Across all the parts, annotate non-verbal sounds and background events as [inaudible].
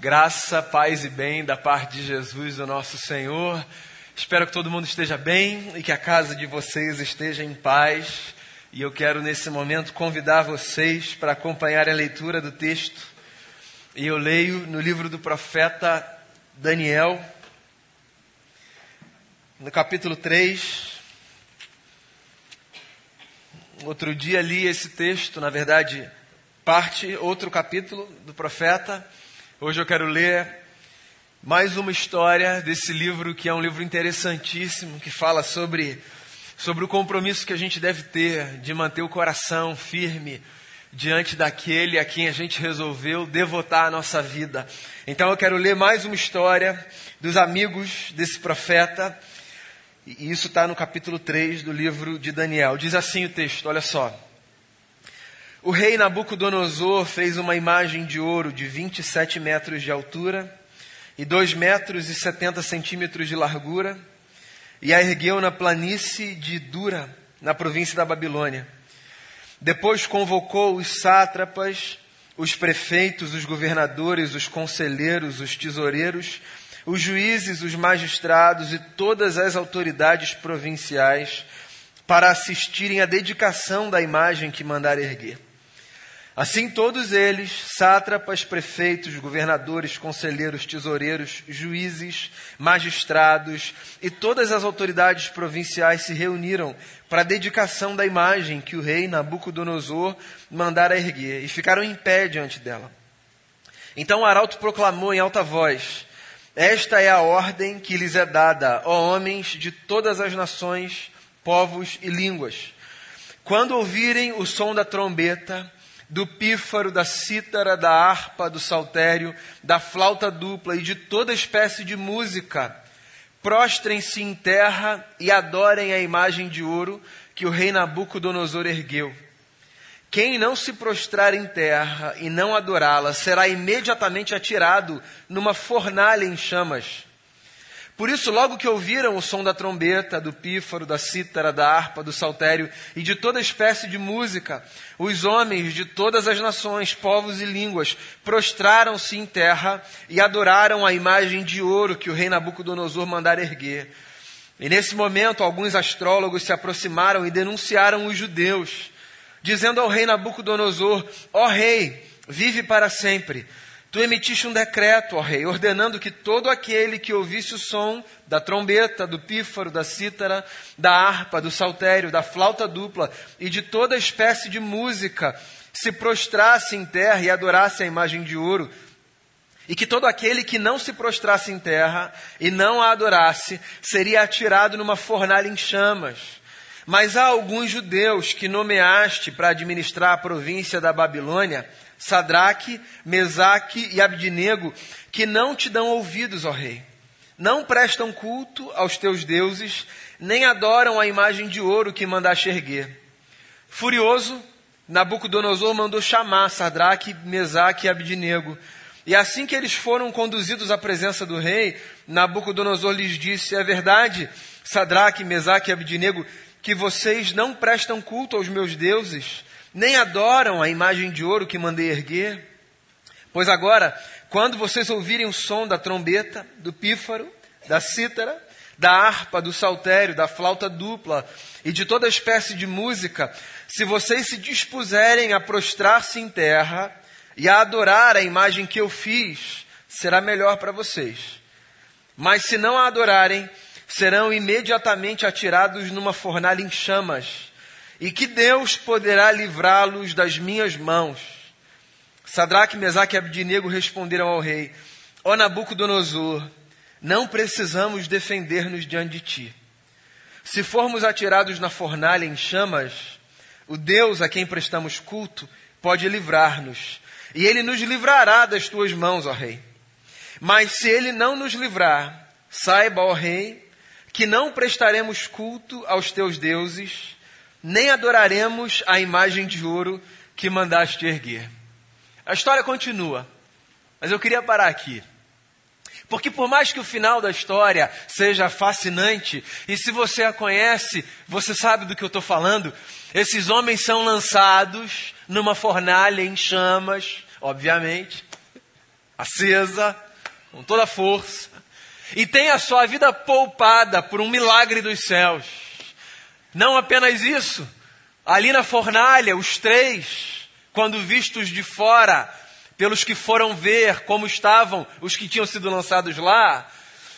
Graça, paz e bem da parte de Jesus, o nosso Senhor. Espero que todo mundo esteja bem e que a casa de vocês esteja em paz. E eu quero nesse momento convidar vocês para acompanhar a leitura do texto. E eu leio no livro do profeta Daniel, no capítulo 3. Outro dia li esse texto, na verdade, parte, outro capítulo do profeta. Hoje eu quero ler mais uma história desse livro que é um livro interessantíssimo, que fala sobre, sobre o compromisso que a gente deve ter de manter o coração firme diante daquele a quem a gente resolveu devotar a nossa vida. Então eu quero ler mais uma história dos amigos desse profeta, e isso está no capítulo 3 do livro de Daniel. Diz assim o texto, olha só. O rei Nabucodonosor fez uma imagem de ouro de 27 metros de altura e 2 metros e 70 centímetros de largura e a ergueu na planície de Dura, na província da Babilônia. Depois convocou os sátrapas, os prefeitos, os governadores, os conselheiros, os tesoureiros, os juízes, os magistrados e todas as autoridades provinciais para assistirem à dedicação da imagem que mandara erguer. Assim, todos eles, sátrapas, prefeitos, governadores, conselheiros, tesoureiros, juízes, magistrados e todas as autoridades provinciais se reuniram para a dedicação da imagem que o rei Nabucodonosor mandara erguer e ficaram em pé diante dela. Então o arauto proclamou em alta voz: Esta é a ordem que lhes é dada, ó homens de todas as nações, povos e línguas. Quando ouvirem o som da trombeta, do pífaro, da cítara, da harpa, do saltério, da flauta dupla e de toda espécie de música. Prostrem-se em terra e adorem a imagem de ouro que o rei Nabucodonosor ergueu. Quem não se prostrar em terra e não adorá-la será imediatamente atirado numa fornalha em chamas. Por isso, logo que ouviram o som da trombeta, do pífaro, da cítara, da harpa, do saltério e de toda espécie de música, os homens de todas as nações, povos e línguas prostraram-se em terra e adoraram a imagem de ouro que o rei Nabucodonosor mandara erguer. E nesse momento, alguns astrólogos se aproximaram e denunciaram os judeus, dizendo ao rei Nabucodonosor: Ó oh, rei, vive para sempre. Tu emitiste um decreto, ó rei, ordenando que todo aquele que ouvisse o som da trombeta, do pífaro, da cítara, da harpa, do saltério, da flauta dupla e de toda espécie de música se prostrasse em terra e adorasse a imagem de ouro, e que todo aquele que não se prostrasse em terra e não a adorasse seria atirado numa fornalha em chamas. Mas há alguns judeus que nomeaste para administrar a província da Babilônia, Sadraque, Mesaque e Abdinego, que não te dão ouvidos, ó rei. Não prestam culto aos teus deuses, nem adoram a imagem de ouro que mandaste erguer. Furioso, Nabucodonosor mandou chamar Sadraque, Mesaque e Abdinego. E assim que eles foram conduzidos à presença do rei, Nabucodonosor lhes disse: É verdade, Sadraque, Mesaque e Abdinego, que vocês não prestam culto aos meus deuses, nem adoram a imagem de ouro que mandei erguer. Pois agora, quando vocês ouvirem o som da trombeta, do pífaro, da cítara, da harpa, do saltério, da flauta dupla e de toda espécie de música, se vocês se dispuserem a prostrar-se em terra e a adorar a imagem que eu fiz, será melhor para vocês. Mas se não a adorarem, serão imediatamente atirados numa fornalha em chamas e que Deus poderá livrá-los das minhas mãos. Sadraque, Mesaque e Abdinego responderam ao rei: Ó Nabucodonosor, não precisamos defender-nos diante de ti. Se formos atirados na fornalha em chamas, o Deus a quem prestamos culto pode livrar-nos, e ele nos livrará das tuas mãos, ó rei. Mas se ele não nos livrar, saiba, ó rei, que não prestaremos culto aos teus deuses, nem adoraremos a imagem de ouro que mandaste erguer. A história continua, mas eu queria parar aqui. Porque por mais que o final da história seja fascinante, e se você a conhece, você sabe do que eu estou falando, esses homens são lançados numa fornalha em chamas, obviamente. acesa, com toda a força, e tem a sua vida poupada por um milagre dos céus. Não apenas isso, ali na fornalha, os três, quando vistos de fora, pelos que foram ver como estavam os que tinham sido lançados lá,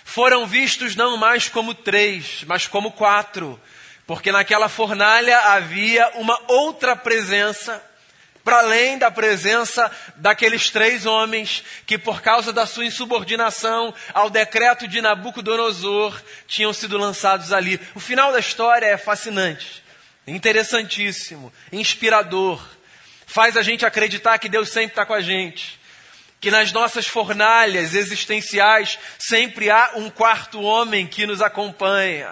foram vistos não mais como três, mas como quatro, porque naquela fornalha havia uma outra presença, para além da presença daqueles três homens que, por causa da sua insubordinação ao decreto de Nabucodonosor, tinham sido lançados ali. O final da história é fascinante, interessantíssimo, inspirador faz a gente acreditar que Deus sempre está com a gente. Que nas nossas fornalhas existenciais sempre há um quarto homem que nos acompanha.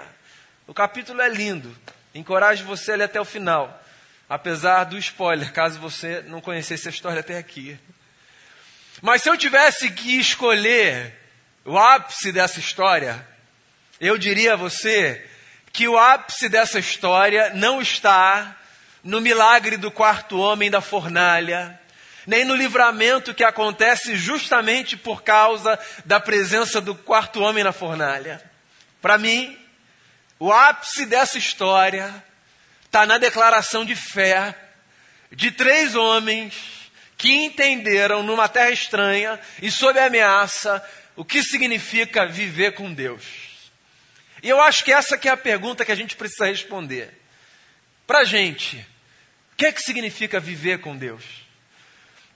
O capítulo é lindo. Encorajo você a ler até o final. Apesar do spoiler, caso você não conhecesse a história até aqui. Mas se eu tivesse que escolher o ápice dessa história, eu diria a você que o ápice dessa história não está no milagre do quarto homem da fornalha, nem no livramento que acontece justamente por causa da presença do quarto homem na fornalha. Para mim, o ápice dessa história está na declaração de fé de três homens que entenderam numa terra estranha e sob ameaça o que significa viver com Deus. E eu acho que essa que é a pergunta que a gente precisa responder. Para a gente, que é que significa viver com Deus?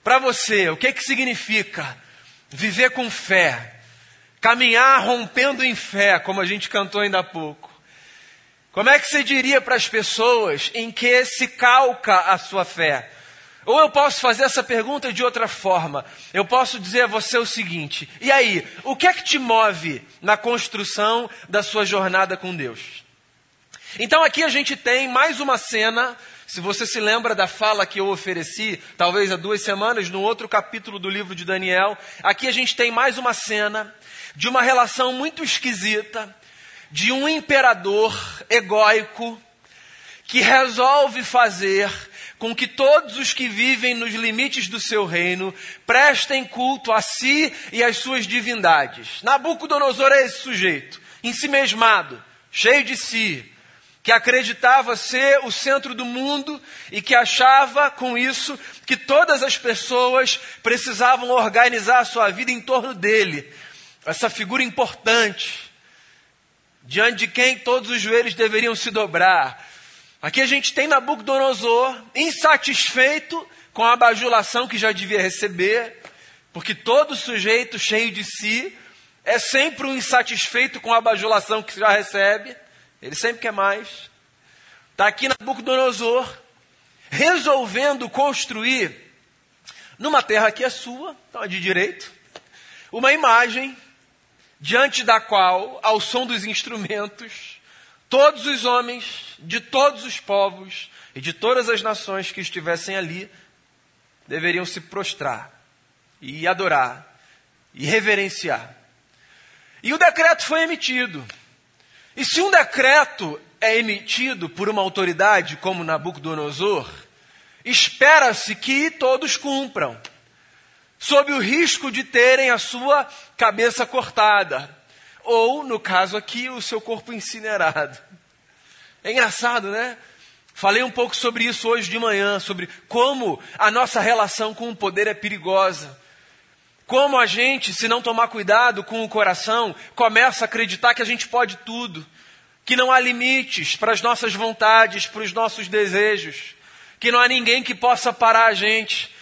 Para você, o que é que significa viver com fé? Caminhar rompendo em fé, como a gente cantou ainda há pouco. Como é que você diria para as pessoas em que se calca a sua fé? Ou eu posso fazer essa pergunta de outra forma. Eu posso dizer a você o seguinte: e aí, o que é que te move na construção da sua jornada com Deus? Então aqui a gente tem mais uma cena se você se lembra da fala que eu ofereci, talvez há duas semanas, no outro capítulo do livro de Daniel, aqui a gente tem mais uma cena de uma relação muito esquisita de um imperador egóico que resolve fazer com que todos os que vivem nos limites do seu reino prestem culto a si e às suas divindades. Nabucodonosor é esse sujeito, ensimesmado, cheio de si, que acreditava ser o centro do mundo e que achava com isso que todas as pessoas precisavam organizar a sua vida em torno dele. Essa figura importante, diante de quem todos os joelhos deveriam se dobrar. Aqui a gente tem Nabucodonosor, insatisfeito com a bajulação que já devia receber, porque todo sujeito cheio de si é sempre um insatisfeito com a bajulação que já recebe. Ele sempre quer mais. Está aqui Nabucodonosor, resolvendo construir, numa terra que é sua, então é de direito, uma imagem diante da qual, ao som dos instrumentos, todos os homens de todos os povos e de todas as nações que estivessem ali deveriam se prostrar e adorar e reverenciar. E o decreto foi emitido. E se um decreto é emitido por uma autoridade como Nabucodonosor, espera-se que todos cumpram, sob o risco de terem a sua cabeça cortada, ou, no caso aqui, o seu corpo incinerado. É engraçado, né? Falei um pouco sobre isso hoje de manhã, sobre como a nossa relação com o poder é perigosa. Como a gente, se não tomar cuidado com o coração, começa a acreditar que a gente pode tudo, que não há limites para as nossas vontades, para os nossos desejos, que não há ninguém que possa parar a gente.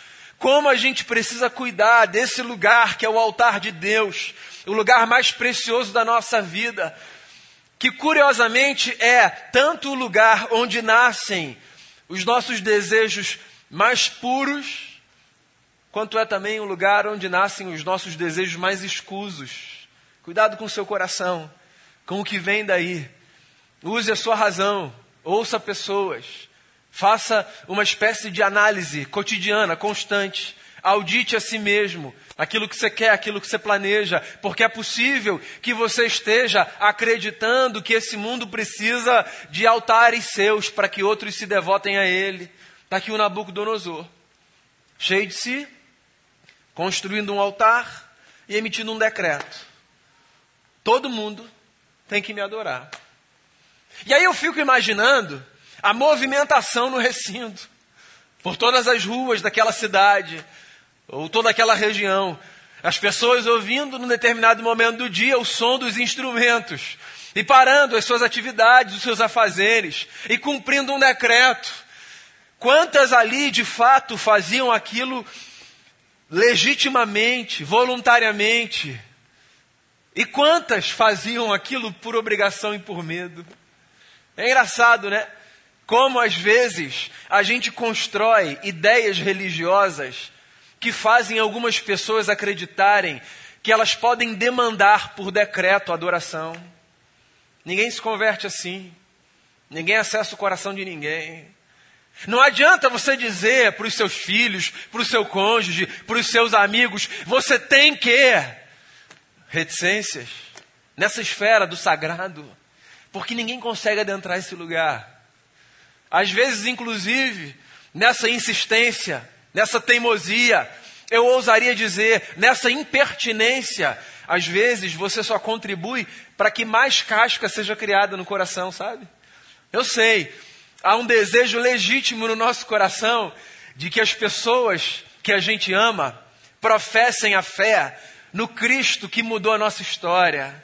Como a gente precisa cuidar desse lugar que é o altar de Deus, o lugar mais precioso da nossa vida, que curiosamente é tanto o lugar onde nascem os nossos desejos mais puros, quanto é também o lugar onde nascem os nossos desejos mais escusos. Cuidado com o seu coração, com o que vem daí. Use a sua razão, ouça pessoas, faça uma espécie de análise cotidiana, constante. Audite a si mesmo aquilo que você quer, aquilo que você planeja, porque é possível que você esteja acreditando que esse mundo precisa de altares seus para que outros se devotem a ele. Está aqui o Nabucodonosor, cheio de si, construindo um altar e emitindo um decreto. Todo mundo tem que me adorar. E aí eu fico imaginando a movimentação no recinto, por todas as ruas daquela cidade, ou toda aquela região. As pessoas ouvindo num determinado momento do dia o som dos instrumentos, e parando as suas atividades, os seus afazeres, e cumprindo um decreto. Quantas ali de fato faziam aquilo legitimamente, voluntariamente? E quantas faziam aquilo por obrigação e por medo? É engraçado, né? Como às vezes a gente constrói ideias religiosas que fazem algumas pessoas acreditarem que elas podem demandar por decreto adoração. Ninguém se converte assim. Ninguém acessa o coração de ninguém. Não adianta você dizer para os seus filhos, para o seu cônjuge, para os seus amigos, você tem que. Reticências. Nessa esfera do sagrado. Porque ninguém consegue adentrar esse lugar. Às vezes, inclusive, nessa insistência, nessa teimosia, eu ousaria dizer, nessa impertinência, às vezes você só contribui para que mais casca seja criada no coração, sabe? Eu sei, há um desejo legítimo no nosso coração de que as pessoas que a gente ama professem a fé no Cristo que mudou a nossa história.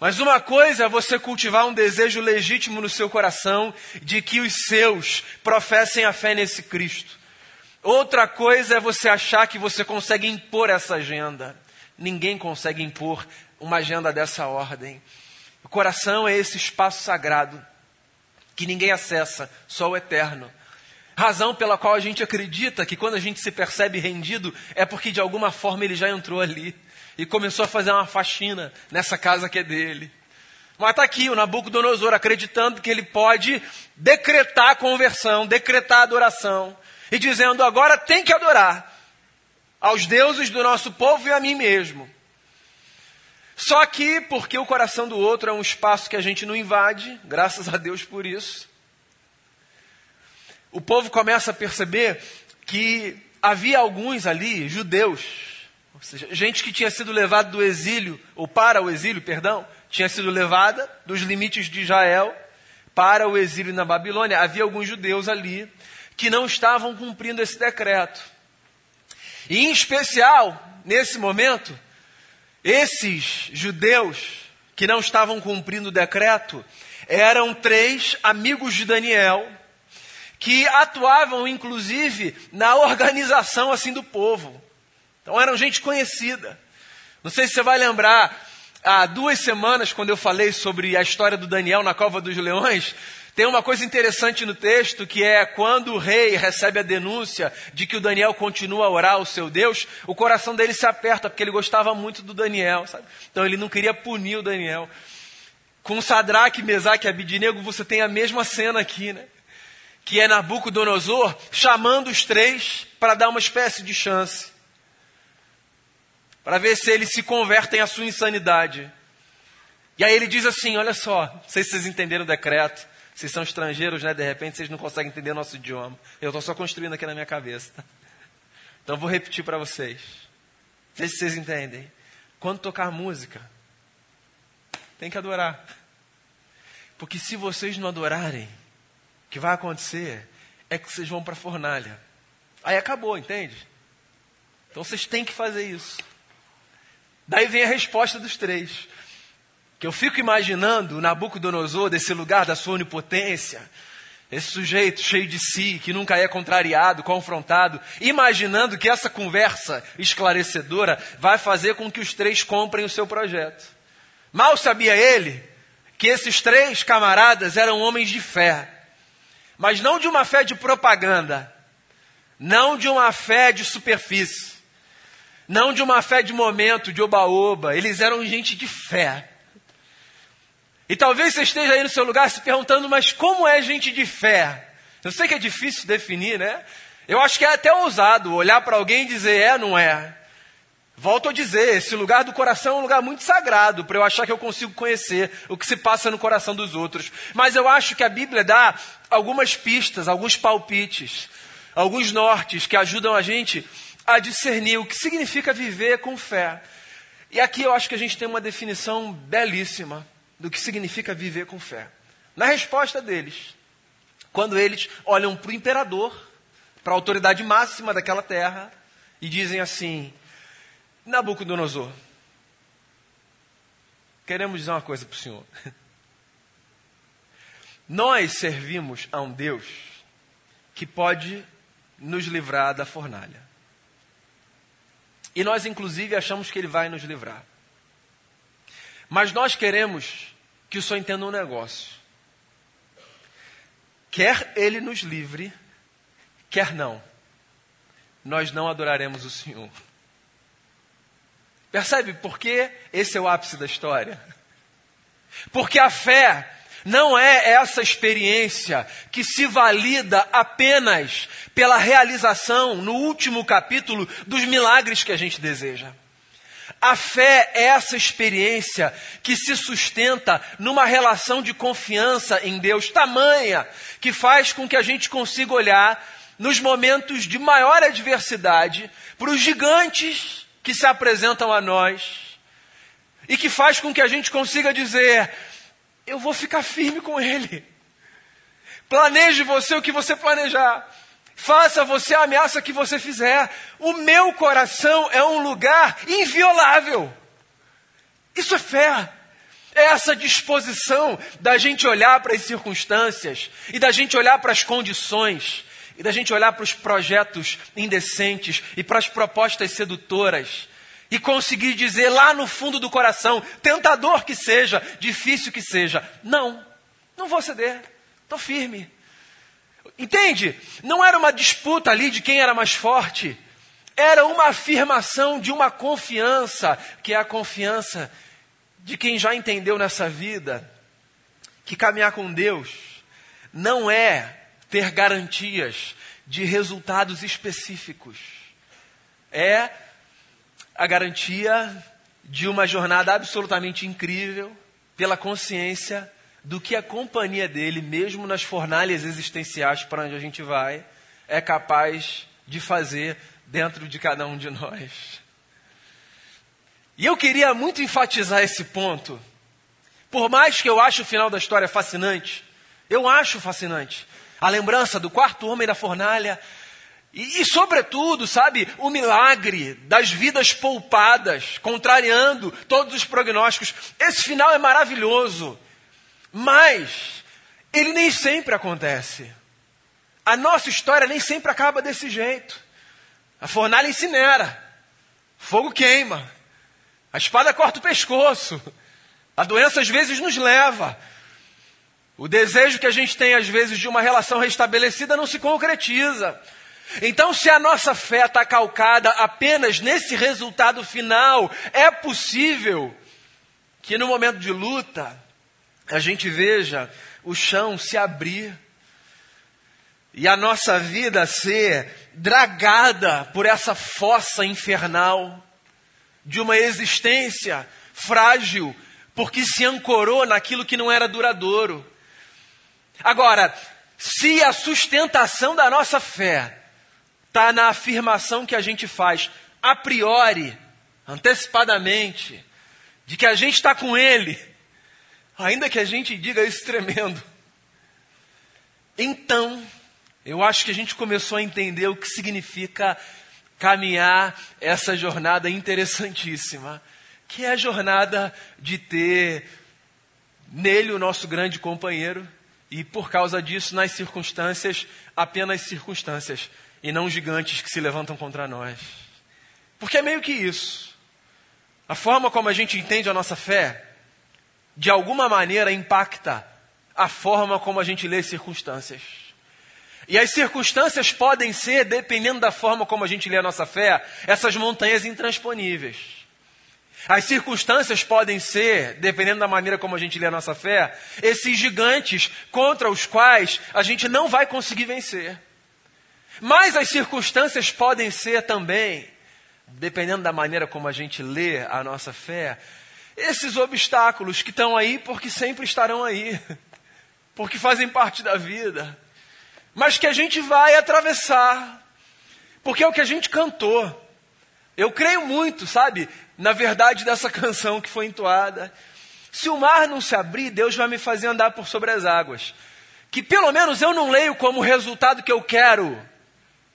Mas uma coisa é você cultivar um desejo legítimo no seu coração de que os seus professem a fé nesse Cristo. Outra coisa é você achar que você consegue impor essa agenda. Ninguém consegue impor uma agenda dessa ordem. O coração é esse espaço sagrado que ninguém acessa, só o eterno. Razão pela qual a gente acredita que quando a gente se percebe rendido é porque de alguma forma ele já entrou ali e começou a fazer uma faxina nessa casa que é dele. Mas está aqui o Nabucodonosor acreditando que ele pode decretar a conversão, decretar a adoração, e dizendo: agora tem que adorar aos deuses do nosso povo e a mim mesmo. Só que, porque o coração do outro é um espaço que a gente não invade, graças a Deus por isso, o povo começa a perceber que havia alguns ali, judeus, ou seja, gente que tinha sido levada do exílio, ou para o exílio, perdão, tinha sido levada dos limites de Israel para o exílio na Babilônia. Havia alguns judeus ali que não estavam cumprindo esse decreto. E em especial, nesse momento, esses judeus que não estavam cumprindo o decreto eram três amigos de Daniel que atuavam inclusive na organização assim do povo. Então eram gente conhecida. Não sei se você vai lembrar, há duas semanas, quando eu falei sobre a história do Daniel na cova dos leões, tem uma coisa interessante no texto que é quando o rei recebe a denúncia de que o Daniel continua a orar ao seu Deus, o coração dele se aperta porque ele gostava muito do Daniel, sabe? Então ele não queria punir o Daniel. Com Sadraque, Mesaque e Abidinego, você tem a mesma cena aqui, né? Que é Nabucodonosor chamando os três para dar uma espécie de chance para ver se eles se convertem à sua insanidade. E aí ele diz assim: Olha só, não sei se vocês entenderam o decreto, vocês são estrangeiros, né? De repente vocês não conseguem entender nosso idioma. Eu estou só construindo aqui na minha cabeça. [laughs] Então eu vou repetir para vocês. Sei se vocês entendem. Quando tocar música, tem que adorar. Porque se vocês não adorarem, o que vai acontecer é que vocês vão para a fornalha. Aí acabou, entende? Então vocês têm que fazer isso. Daí vem a resposta dos três. Que eu fico imaginando Nabucodonosor desse lugar da sua onipotência, esse sujeito cheio de si, que nunca é contrariado, confrontado, imaginando que essa conversa esclarecedora vai fazer com que os três comprem o seu projeto. Mal sabia ele que esses três camaradas eram homens de fé, mas não de uma fé de propaganda, não de uma fé de superfície, não de uma fé de momento, de oba-oba. Eles eram gente de fé. E talvez você esteja aí no seu lugar se perguntando, mas como é gente de fé? Eu sei que é difícil definir, né? Eu acho que é até ousado olhar para alguém e dizer é, não é. Volto a dizer, esse lugar do coração é um lugar muito sagrado para eu achar que eu consigo conhecer o que se passa no coração dos outros. Mas eu acho que a Bíblia dá algumas pistas, alguns palpites, alguns nortes que ajudam a gente a discernir o que significa viver com fé. E aqui eu acho que a gente tem uma definição belíssima do que significa viver com fé. Na resposta deles, quando eles olham para o imperador, para a autoridade máxima daquela terra, e dizem assim: Nabucodonosor, queremos dizer uma coisa para o senhor. [laughs] Nós servimos a um Deus que pode nos livrar da fornalha. E nós, inclusive, achamos que Ele vai nos livrar. Mas nós queremos que o Senhor entenda um negócio. Quer Ele nos livre, quer não, nós não adoraremos o Senhor. Percebe por que esse é o ápice da história? Porque a fé não é essa experiência que se valida apenas pela realização, no último capítulo, dos milagres que a gente deseja. A fé é essa experiência que se sustenta numa relação de confiança em Deus tamanha que faz com que a gente consiga olhar nos momentos de maior adversidade para os gigantes que se apresentam a nós e que faz com que a gente consiga dizer: eu vou ficar firme com Ele. Planeje você o que você planejar. Faça você a ameaça que você fizer. O meu coração é um lugar inviolável. Isso é fé. É essa disposição da gente olhar para as circunstâncias e da gente olhar para as condições e da gente olhar para os projetos indecentes e para as propostas sedutoras e conseguir dizer lá no fundo do coração, tentador que seja, difícil que seja, não, não vou ceder, estou firme. Entende? Não era uma disputa ali de quem era mais forte, era uma afirmação de uma confiança, que é a confiança de quem já entendeu nessa vida que caminhar com Deus não é ter garantias de resultados específicos, é a garantia de uma jornada absolutamente incrível pela consciência do que a companhia dele, mesmo nas fornalhas existenciais para onde a gente vai, é capaz de fazer dentro de cada um de nós. E eu queria muito enfatizar esse ponto. Por mais que eu ache o final da história fascinante, eu acho fascinante. A lembrança do quarto homem da fornalha, e, e, sobretudo, sabe, o milagre das vidas poupadas, contrariando todos os prognósticos. Esse final é maravilhoso, mas ele nem sempre acontece. A nossa história nem sempre acaba desse jeito. A fornalha incinera, fogo queima, a espada corta o pescoço, a doença às vezes nos leva. O desejo que a gente tem, às vezes, de uma relação restabelecida não se concretiza. Então, se a nossa fé está calcada apenas nesse resultado final, é possível que no momento de luta a gente veja o chão se abrir e a nossa vida ser dragada por essa fossa infernal de uma existência frágil, porque se ancorou naquilo que não era duradouro. Agora, se a sustentação da nossa fé está na afirmação que a gente faz a priori, antecipadamente, de que a gente está com Ele, ainda que a gente diga isso tremendo. Então, eu acho que a gente começou a entender o que significa caminhar essa jornada interessantíssima, que é a jornada de ter nele o nosso grande companheiro e, por causa disso, nas circunstâncias, apenas circunstâncias e não gigantes que se levantam contra nós. Porque é meio que isso. A forma como a gente entende a nossa fé, de alguma maneira impacta a forma como a gente lê as circunstâncias. E as circunstâncias podem ser, dependendo da forma como a gente lê a nossa fé, essas montanhas intransponíveis. As circunstâncias podem ser, dependendo da maneira como a gente lê a nossa fé, esses gigantes contra os quais a gente não vai conseguir vencer. Mas as circunstâncias podem ser também, dependendo da maneira como a gente lê a nossa fé, esses obstáculos que estão aí porque sempre estarão aí, [laughs] porque fazem parte da vida, mas que a gente vai atravessar, porque é o que a gente cantou. Eu creio muito, sabe, na verdade dessa [laughs] canção que foi entoada. Se o mar não se abrir, Deus vai me fazer andar por sobre as águas. Que pelo menos eu não leio como resultado que eu quero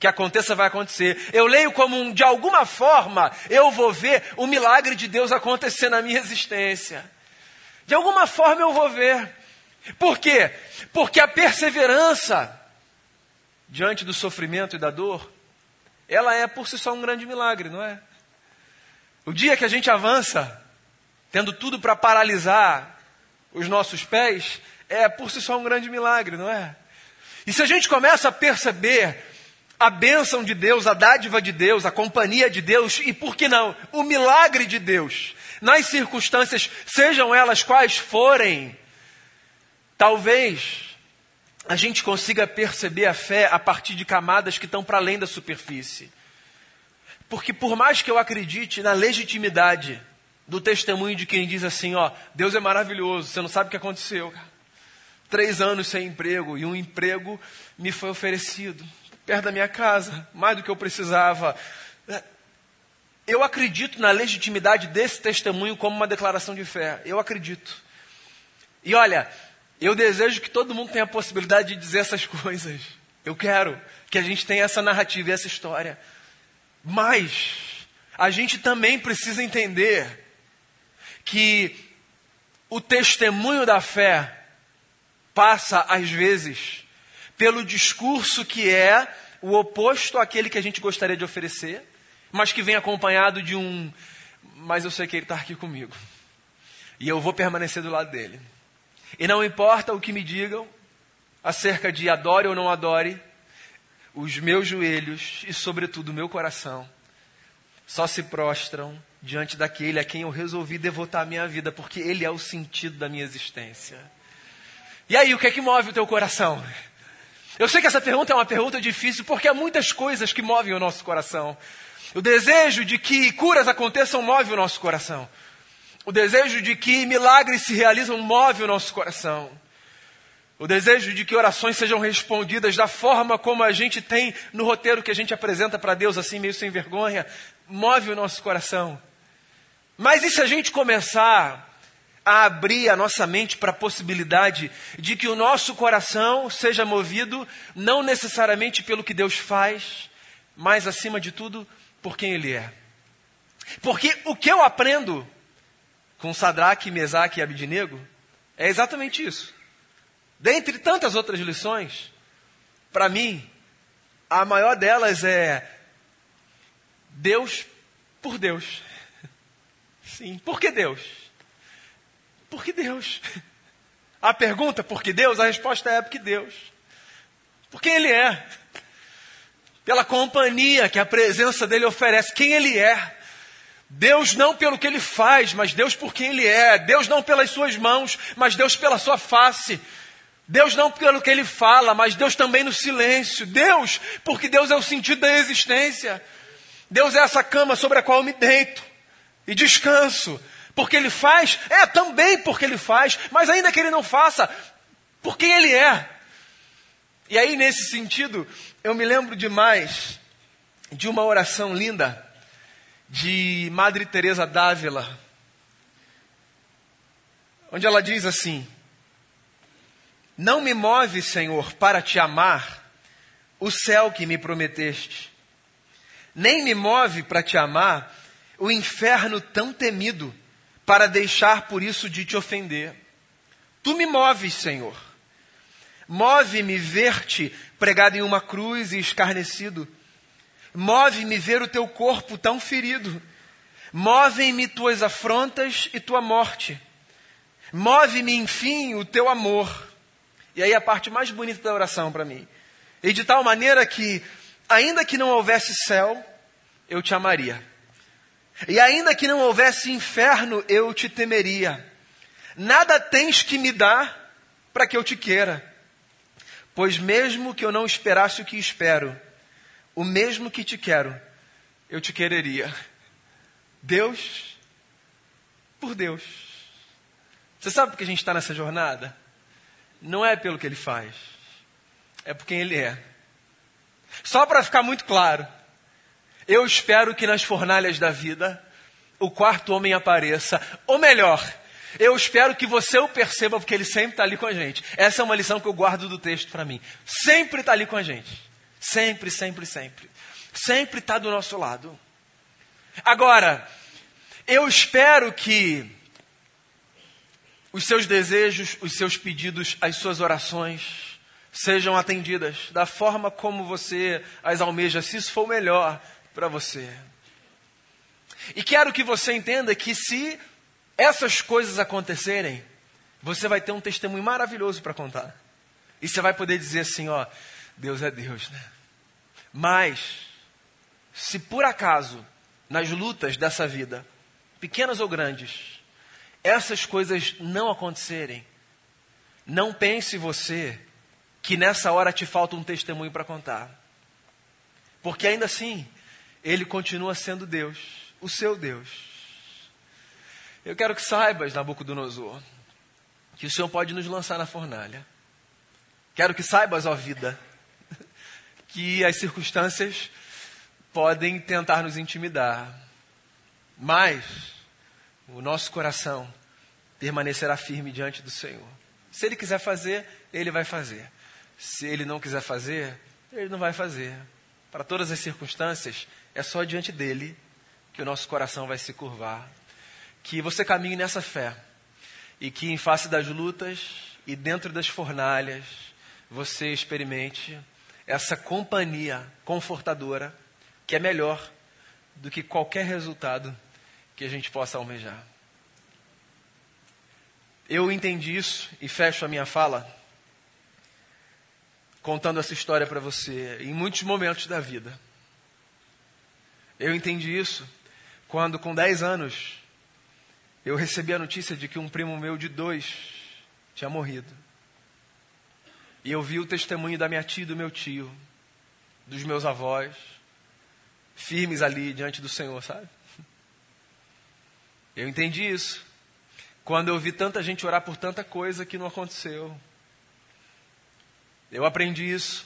que aconteça vai acontecer. Eu leio como um, de alguma forma eu vou ver o milagre de Deus acontecer na minha existência. De alguma forma eu vou ver. Por quê? Porque a perseverança diante do sofrimento e da dor, ela é por si só um grande milagre, não é? O dia que a gente avança, tendo tudo para paralisar os nossos pés, é por si só um grande milagre, não é? E se a gente começa a perceber a bênção de Deus, a dádiva de Deus, a companhia de Deus e, por que não, o milagre de Deus, nas circunstâncias, sejam elas quais forem, talvez a gente consiga perceber a fé a partir de camadas que estão para além da superfície. Porque por mais que eu acredite na legitimidade do testemunho de quem diz assim, ó, Deus é maravilhoso, você não sabe o que aconteceu. Três anos sem emprego e um emprego me foi oferecido perto da minha casa, mais do que eu precisava. Eu acredito na legitimidade desse testemunho como uma declaração de fé. Eu acredito. E olha, eu desejo que todo mundo tenha a possibilidade de dizer essas [laughs] coisas. Eu quero que a gente tenha essa narrativa e essa história. Mas a gente também precisa entender que o testemunho da fé passa, às vezes, pelo discurso que é o oposto àquele que a gente gostaria de oferecer, mas que vem acompanhado de um, mas eu sei que ele está aqui comigo. E eu vou permanecer do lado dele. E não importa o que me digam acerca de adore ou não adore, os meus joelhos e, sobretudo, o meu coração só se prostram diante daquele a quem eu resolvi devotar a minha vida, porque ele é o sentido da minha existência. E aí, o que é que move o teu coração? Eu sei que essa pergunta é uma pergunta difícil porque há muitas coisas que movem o nosso coração. O desejo de que curas aconteçam move o nosso coração. O desejo de que milagres se realizam move o nosso coração. O desejo de que orações sejam respondidas da forma como a gente tem no roteiro que a gente apresenta para Deus, assim meio sem vergonha, move o nosso coração. Mas e se a gente começar a abrir a nossa mente para a possibilidade de que o nosso coração seja movido não necessariamente pelo que Deus faz, mas acima de tudo por quem Ele é. Porque o que eu aprendo com Sadraque, Mesaque e Abidinego é exatamente isso. Dentre tantas outras lições, para mim, a maior delas é Deus por Deus. [laughs] Sim, por que Deus? Porque Deus. [laughs] A pergunta, por que Deus? A resposta é porque Deus. Porque Ele é. Pela companhia que a presença dele oferece. Quem Ele é. Deus não pelo que Ele faz, mas Deus por quem Ele é. Deus não pelas suas mãos, mas Deus pela sua face. Deus não pelo que Ele fala, mas Deus também no silêncio. Deus, porque Deus é o sentido da existência. Deus é essa cama sobre a qual eu me deito e descanso. Porque ele faz, é também porque ele faz, mas ainda que ele não faça, porque ele é. E aí, nesse sentido, eu me lembro demais de uma oração linda de Madre Teresa d'Ávila, onde ela diz assim: Não me move, Senhor, para te amar, o céu que me prometeste, nem me move para te amar o inferno tão temido para deixar por isso de te ofender. Tu me moves, Senhor. Move-me ver-te pregado em uma cruz e escarnecido. Move-me ver o teu corpo tão ferido. Move-me tuas afrontas e tua morte. Move-me, enfim, o teu amor. E aí a parte mais bonita da oração para mim. E de tal maneira que, ainda que não houvesse céu, eu te amaria. E ainda que não houvesse inferno, eu te temeria. Nada tens que me dar para que eu te queira. Pois mesmo que eu não esperasse o que espero, o mesmo que te quero, eu te quereria. Deus por Deus. Você sabe por que a gente está nessa jornada? Não é pelo que ele faz, é por quem ele é. Só para ficar muito claro, Eu espero que nas fornalhas da vida o quarto homem apareça. Ou melhor, eu espero que você o perceba, porque ele sempre está ali com a gente. Essa é uma lição que eu guardo do texto para mim. Sempre está ali com a gente. Sempre, sempre, sempre. Sempre está do nosso lado. Agora, eu espero que os seus desejos, os seus pedidos, as suas orações sejam atendidas da forma como você as almeja, se isso for melhor para você. E quero que você entenda que se essas coisas acontecerem, você vai ter um testemunho maravilhoso para contar. E você vai poder dizer assim, ó, Deus é Deus, né? Mas, se por acaso, nas lutas dessa vida, pequenas ou grandes, essas coisas não acontecerem, não pense você que nessa hora te falta um testemunho para contar. Porque ainda assim, Ele continua sendo Deus, o seu Deus. Eu quero que saibas, Nabucodonosor, que o Senhor pode nos lançar na fornalha. Quero que saibas, ó vida, [laughs] que as circunstâncias podem tentar nos intimidar, mas o nosso coração permanecerá firme diante do Senhor. Se Ele quiser fazer, Ele vai fazer. Se Ele não quiser fazer, Ele não vai fazer. Para todas as circunstâncias, é só diante dele que o nosso coração vai se curvar que você caminhe nessa fé e que em face das lutas e dentro das fornalhas você experimente essa companhia confortadora que é melhor do que qualquer resultado que a gente possa almejar. Eu entendi isso e fecho a minha fala contando essa história para você em muitos momentos da vida. Eu entendi isso quando, com 10 anos, eu recebi a notícia de que um primo meu de dois tinha morrido. E eu vi o testemunho da minha tia e do meu tio, dos meus avós, firmes ali diante do Senhor, sabe? Eu entendi isso. Quando eu vi tanta gente orar por tanta coisa que não aconteceu. Eu aprendi isso.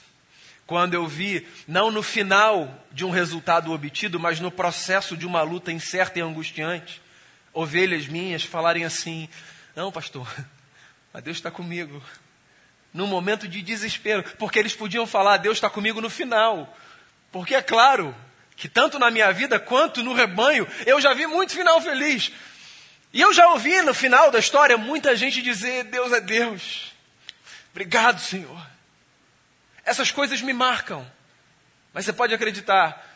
Quando eu vi, não no final de um resultado obtido, mas no processo de uma luta incerta e angustiante, ovelhas minhas falarem assim: Não, pastor, [laughs] mas Deus está comigo. Num momento de desespero, porque eles podiam falar: Deus está comigo no final. Porque é claro que tanto na minha vida quanto no rebanho, eu já vi muito final feliz. E eu já ouvi no final da história muita gente dizer: Deus é Deus. Obrigado, Senhor. Essas coisas me marcam. Mas você pode acreditar,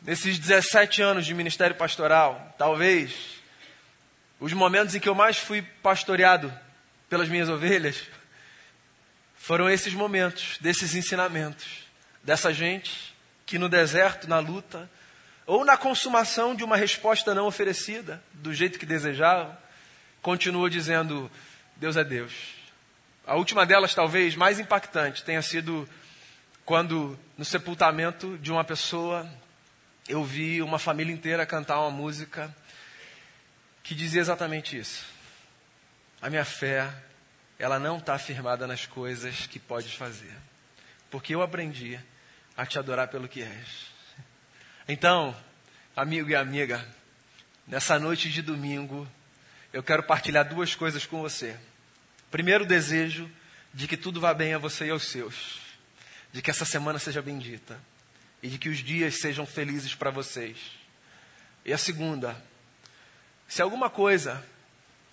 nesses 17 anos de ministério pastoral, talvez os momentos em que eu mais fui pastoreado pelas minhas ovelhas foram esses momentos, desses ensinamentos, dessa gente que no deserto, na luta, ou na consumação de uma resposta não oferecida, do jeito que desejavam, continuou dizendo: Deus é Deus. A última delas, talvez mais impactante, tenha sido quando, no sepultamento de uma pessoa, eu vi uma família inteira cantar uma música que dizia exatamente isso. A minha fé, ela não está firmada nas coisas que podes fazer, porque eu aprendi a te adorar pelo que és. Então, amigo e amiga, nessa noite de domingo, eu quero partilhar duas coisas com você. Primeiro, desejo de que tudo vá bem a você e aos seus, de que essa semana seja bendita e de que os dias sejam felizes para vocês. E a segunda, se alguma coisa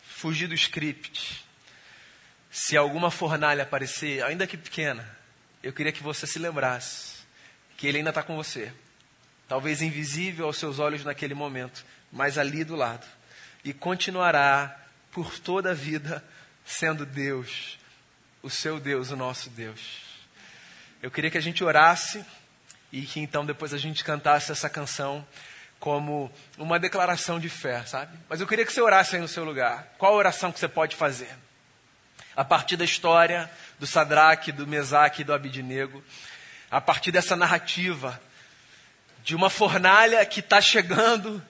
fugir do script, se alguma fornalha aparecer, ainda que pequena, eu queria que você se lembrasse que ele ainda está com você. Talvez invisível aos seus olhos naquele momento, mas ali do lado. E continuará por toda a vida sendo Deus, o seu Deus, o nosso Deus. Eu queria que a gente orasse e que então depois a gente cantasse essa canção como uma declaração de fé, sabe? Mas eu queria que você orasse aí no seu lugar. Qual oração que você pode fazer? A partir da história do Sadraque, do Mesaque e do Abidinego, a partir dessa narrativa de uma fornalha que está chegando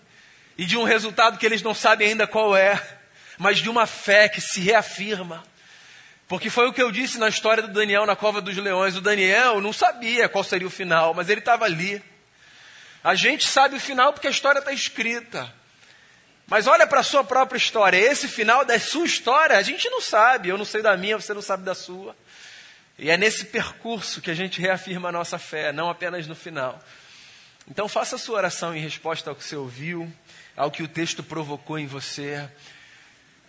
e de um resultado que eles não sabem ainda qual é, mas de uma fé que se reafirma. Porque foi o que eu disse na história do Daniel na cova dos leões. O Daniel não sabia qual seria o final, mas ele estava ali A gente sabe o final porque a história está escrita. Mas olha para a sua própria história. Esse final da sua história, a gente não sabe. Eu não sei da minha, você não sabe da sua. E é nesse percurso que a gente reafirma a nossa fé, não apenas no final. Então faça a sua oração em resposta ao que você ouviu, ao que o texto provocou em você.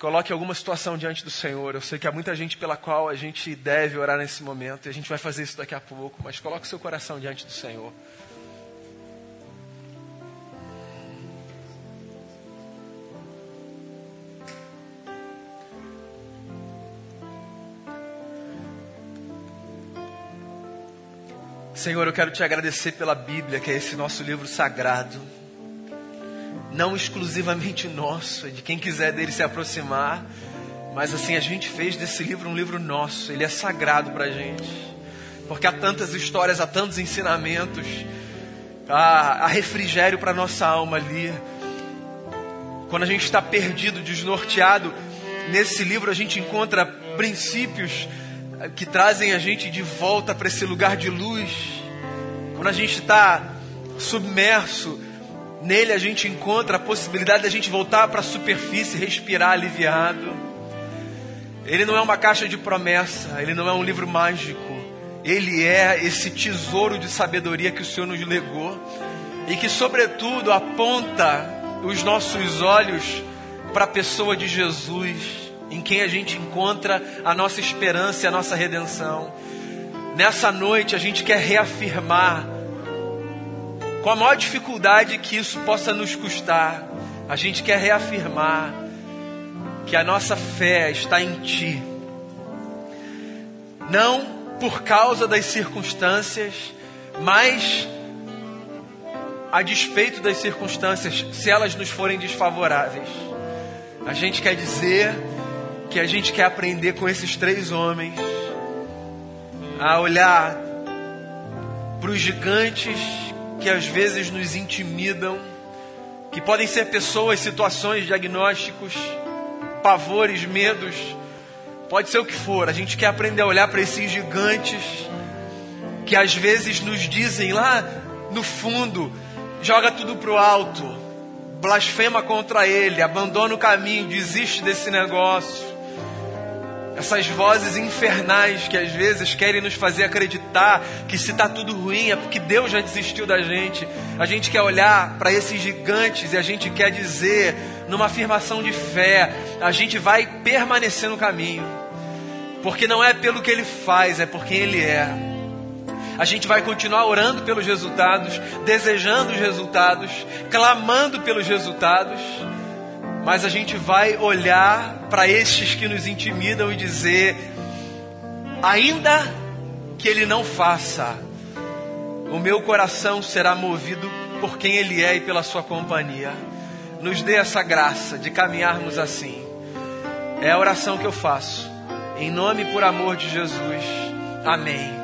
Coloque alguma situação diante do Senhor. Eu sei que há muita gente pela qual a gente deve orar nesse momento, e a gente vai fazer isso daqui a pouco, mas coloque seu coração diante do Senhor. Senhor, eu quero te agradecer pela Bíblia, que é esse nosso livro sagrado. Não exclusivamente nosso, de quem quiser dele se aproximar. Mas assim, a gente fez desse livro um livro nosso, ele é sagrado para a gente. Porque há tantas histórias, há tantos ensinamentos, há, há refrigério para nossa alma ali. Quando a gente está perdido, desnorteado, nesse livro a gente encontra princípios que trazem a gente de volta para esse lugar de luz. Quando a gente está submerso, nele a gente encontra a possibilidade de a gente voltar para a superfície, respirar aliviado. Ele não é uma caixa de promessa, ele não é um livro mágico. Ele é esse tesouro de sabedoria que o Senhor nos legou e que, sobretudo, aponta os nossos olhos para a pessoa de Jesus em quem a gente encontra a nossa esperança e a nossa redenção. Nessa noite a gente quer reafirmar, com a maior dificuldade que isso possa nos custar, a gente quer reafirmar que a nossa fé está em Ti. Não por causa das circunstâncias, mas a despeito das circunstâncias, se elas nos forem desfavoráveis. A gente quer dizer que a gente quer aprender com esses três homens a olhar para os gigantes que às vezes nos intimidam, que podem ser pessoas, situações, diagnósticos, pavores, medos, pode ser o que for. A gente quer aprender a olhar para esses gigantes que às vezes nos dizem lá no fundo: joga tudo para o alto, blasfema contra ele, abandona o caminho, desiste desse negócio essas vozes infernais que às vezes querem nos fazer acreditar que se está tudo ruim é porque Deus já desistiu da gente. A gente quer olhar para esses gigantes e a gente quer dizer, numa afirmação de fé, a gente vai permanecer no caminho, porque não é pelo que ele faz, é por quem ele é. A gente vai continuar orando pelos resultados, desejando os resultados, clamando pelos resultados mas a gente vai olhar para estes que nos intimidam e dizer: ainda que ele não faça, o meu coração será movido por quem ele é e pela sua companhia. Nos dê essa graça de caminharmos assim. É a oração que eu faço. Em nome e por amor de Jesus. Amém.